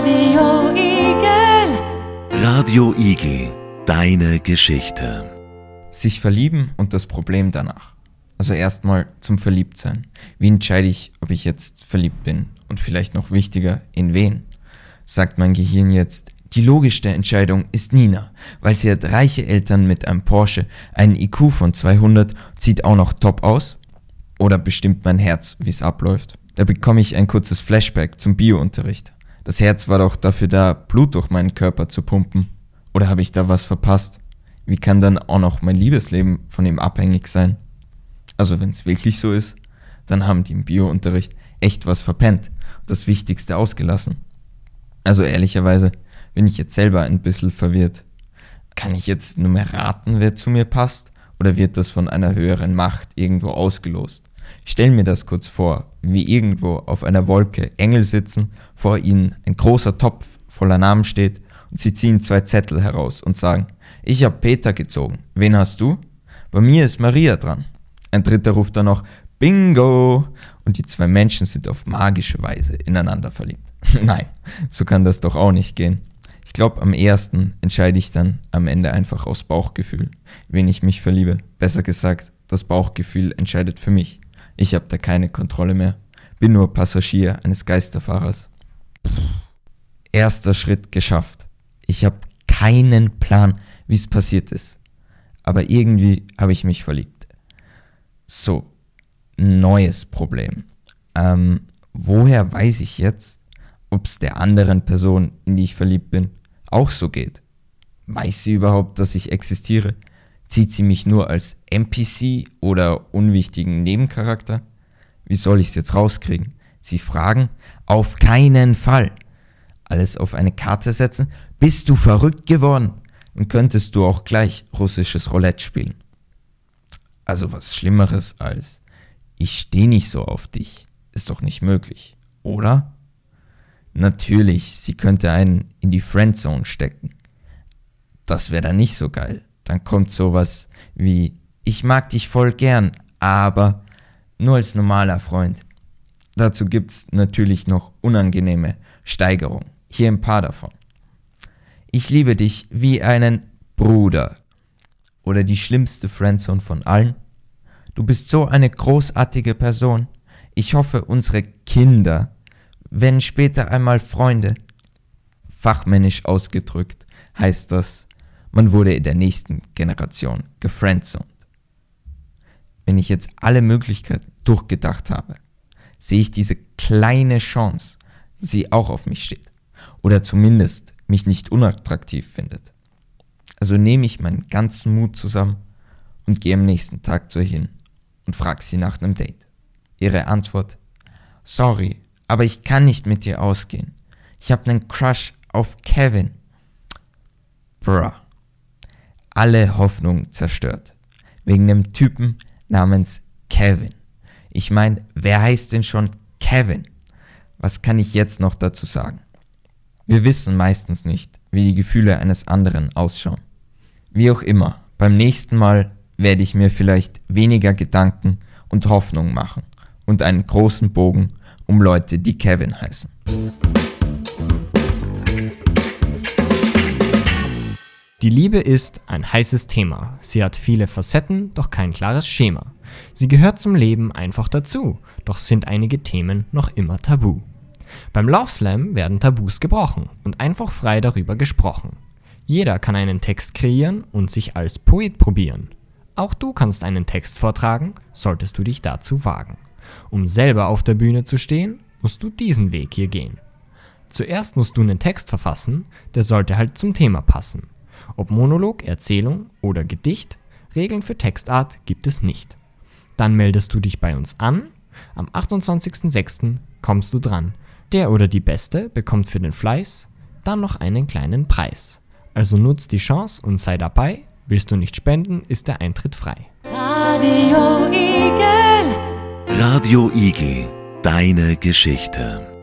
Radio Igel. Radio Igel, deine Geschichte. Sich verlieben und das Problem danach. Also erstmal zum Verliebtsein. Wie entscheide ich, ob ich jetzt verliebt bin? Und vielleicht noch wichtiger, in wen? Sagt mein Gehirn jetzt, die logischste Entscheidung ist Nina, weil sie hat reiche Eltern mit einem Porsche, einen IQ von 200, sieht auch noch top aus? Oder bestimmt mein Herz, wie es abläuft? Da bekomme ich ein kurzes Flashback zum Biounterricht. Das Herz war doch dafür da, Blut durch meinen Körper zu pumpen. Oder habe ich da was verpasst? Wie kann dann auch noch mein Liebesleben von ihm abhängig sein? Also wenn es wirklich so ist, dann haben die im Biounterricht echt was verpennt und das Wichtigste ausgelassen. Also ehrlicherweise bin ich jetzt selber ein bisschen verwirrt. Kann ich jetzt nur mehr raten, wer zu mir passt? Oder wird das von einer höheren Macht irgendwo ausgelost? Stell mir das kurz vor, wie irgendwo auf einer Wolke Engel sitzen, vor ihnen ein großer Topf voller Namen steht und sie ziehen zwei Zettel heraus und sagen, ich hab Peter gezogen, wen hast du? Bei mir ist Maria dran. Ein dritter ruft dann noch Bingo und die zwei Menschen sind auf magische Weise ineinander verliebt. Nein, so kann das doch auch nicht gehen. Ich glaube, am ersten entscheide ich dann am Ende einfach aus Bauchgefühl, wen ich mich verliebe. Besser gesagt, das Bauchgefühl entscheidet für mich. Ich habe da keine Kontrolle mehr. Bin nur Passagier eines Geisterfahrers. Erster Schritt geschafft. Ich habe keinen Plan, wie es passiert ist. Aber irgendwie habe ich mich verliebt. So, neues Problem. Ähm, woher weiß ich jetzt, ob es der anderen Person, in die ich verliebt bin, auch so geht? Weiß sie überhaupt, dass ich existiere? Zieht sie mich nur als NPC oder unwichtigen Nebencharakter? Wie soll ich es jetzt rauskriegen? Sie fragen, auf keinen Fall. Alles auf eine Karte setzen? Bist du verrückt geworden? Und könntest du auch gleich russisches Roulette spielen? Also was Schlimmeres als ich stehe nicht so auf dich, ist doch nicht möglich, oder? Natürlich, sie könnte einen in die Friendzone stecken. Das wäre dann nicht so geil. Dann kommt sowas wie ich mag dich voll gern, aber nur als normaler Freund. Dazu gibt's natürlich noch unangenehme Steigerungen. Hier ein paar davon. Ich liebe dich wie einen Bruder. Oder die schlimmste Friendzone von allen. Du bist so eine großartige Person. Ich hoffe, unsere Kinder werden später einmal Freunde. Fachmännisch ausgedrückt heißt das, man wurde in der nächsten Generation gefriendzoned. Wenn ich jetzt alle Möglichkeiten durchgedacht habe, sehe ich diese kleine Chance, sie auch auf mich steht. Oder zumindest mich nicht unattraktiv findet. Also nehme ich meinen ganzen Mut zusammen und gehe am nächsten Tag zu ihr hin und frage sie nach einem Date. Ihre Antwort, sorry, aber ich kann nicht mit dir ausgehen. Ich habe einen Crush auf Kevin. Bruh. Alle Hoffnung zerstört. Wegen einem Typen namens Kevin. Ich meine, wer heißt denn schon Kevin? Was kann ich jetzt noch dazu sagen? Wir wissen meistens nicht, wie die Gefühle eines anderen ausschauen. Wie auch immer, beim nächsten Mal werde ich mir vielleicht weniger Gedanken und Hoffnung machen und einen großen Bogen um Leute, die Kevin heißen. Die Liebe ist ein heißes Thema. Sie hat viele Facetten, doch kein klares Schema. Sie gehört zum Leben einfach dazu, doch sind einige Themen noch immer tabu. Beim Love Slam werden Tabus gebrochen und einfach frei darüber gesprochen. Jeder kann einen Text kreieren und sich als Poet probieren. Auch du kannst einen Text vortragen, solltest du dich dazu wagen. Um selber auf der Bühne zu stehen, musst du diesen Weg hier gehen. Zuerst musst du einen Text verfassen, der sollte halt zum Thema passen. Ob Monolog, Erzählung oder Gedicht, Regeln für Textart gibt es nicht. Dann meldest du dich bei uns an. Am 28.06. kommst du dran. Der oder die Beste bekommt für den Fleiß dann noch einen kleinen Preis. Also nutz die Chance und sei dabei. Willst du nicht spenden, ist der Eintritt frei. Radio Igel. Radio Igel, deine Geschichte.